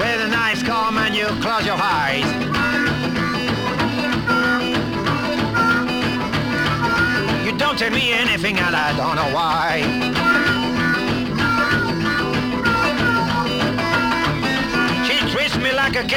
With a nice calm and you close your eyes. You don't tell me anything and I don't know why. She twists me like a.